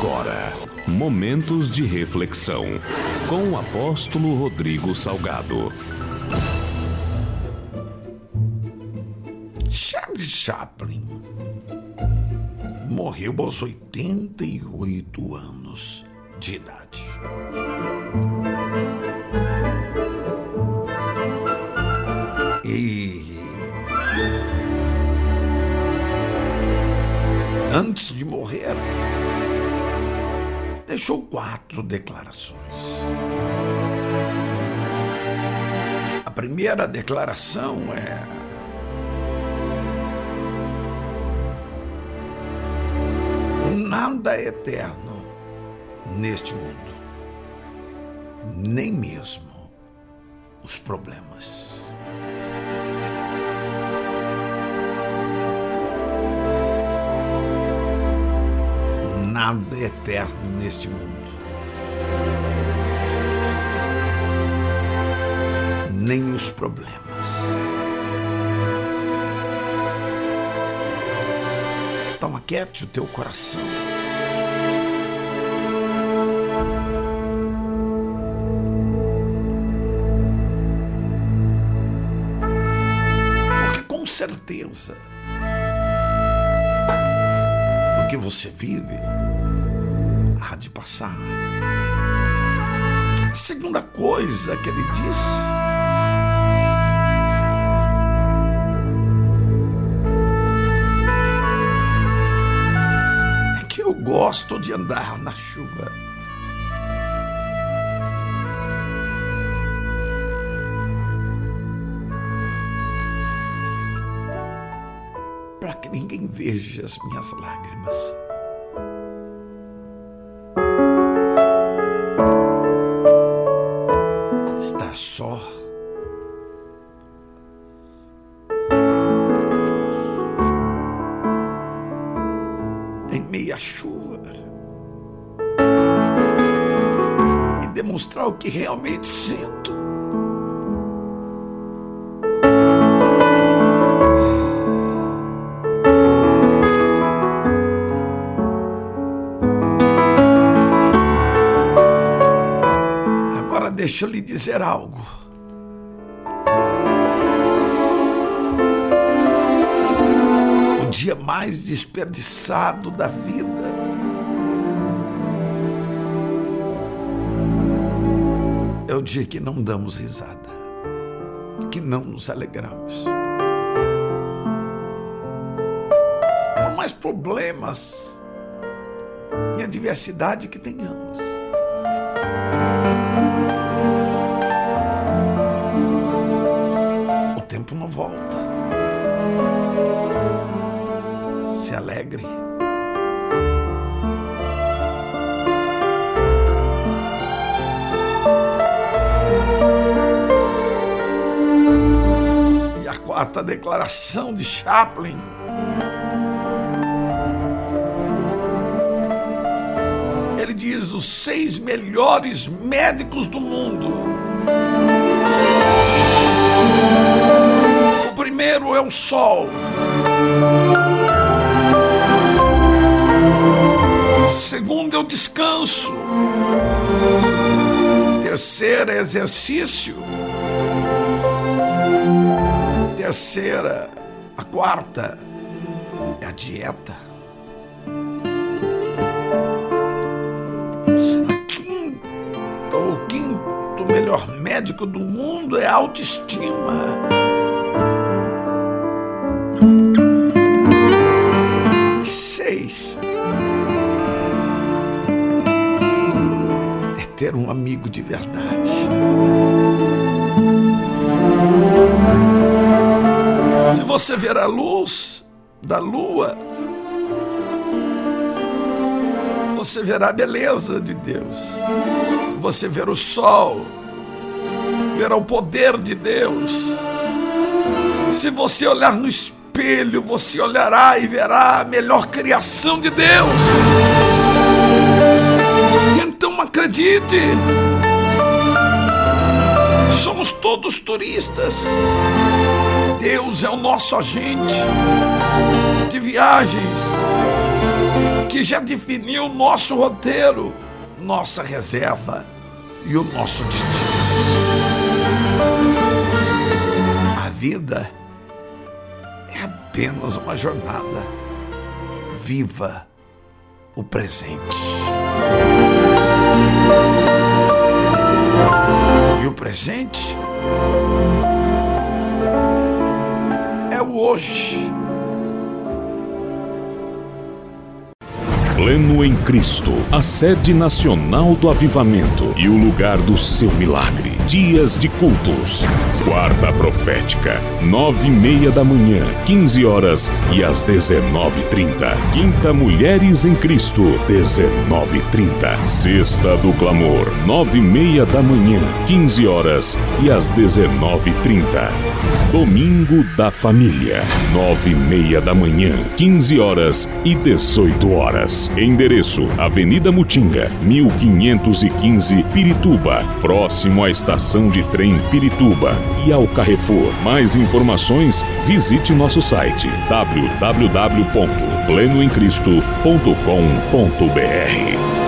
Agora, momentos de reflexão com o apóstolo Rodrigo Salgado. Charles Chaplin morreu aos 88 anos de idade. E antes de morrer, deixou quatro declarações. A primeira declaração é: Nada é eterno neste mundo, nem mesmo os problemas. Nada eterno neste mundo. Nem os problemas. Toma quieto o teu coração. Porque com certeza que você vive há de passar. A segunda coisa que ele disse é que eu gosto de andar na chuva. Que ninguém veja as minhas lágrimas. Estar só. Em meia chuva. E demonstrar o que realmente sinto. Deixa eu lhe dizer algo. O dia mais desperdiçado da vida é o dia que não damos risada, que não nos alegramos. Por mais problemas e adversidade que tenhamos. Tempo não volta. Se alegre. E a quarta declaração de Chaplin. Ele diz: os seis melhores médicos do mundo. Primeiro é o sol. Segundo é o descanso. Terceiro é exercício. Terceira, a quarta é a dieta. A quinta, o quinto melhor médico do mundo é a autoestima. Ter um amigo de verdade. Se você ver a luz da lua, você verá a beleza de Deus. Se você ver o sol, verá o poder de Deus. Se você olhar no espelho, você olhará e verá a melhor criação de Deus. Então acredite, somos todos turistas. Deus é o nosso agente de viagens que já definiu o nosso roteiro, nossa reserva e o nosso destino. A vida é apenas uma jornada. Viva o presente. E o presente é o hoje. Pleno em Cristo, a sede nacional do avivamento e o lugar do seu milagre. Dias de cultos. Quarta profética, nove e meia da manhã, quinze horas e às dezenove trinta. Quinta Mulheres em Cristo, dezenove trinta. Sexta do Clamor, nove e meia da manhã, quinze horas e às dezenove trinta. Domingo da Família, nove e meia da manhã, quinze horas e dezoito horas. Endereço: Avenida Mutinga, 1515, Pirituba, próximo à estação de trem Pirituba e ao Carrefour. Mais informações, visite nosso site www.plenoemcristo.com.br.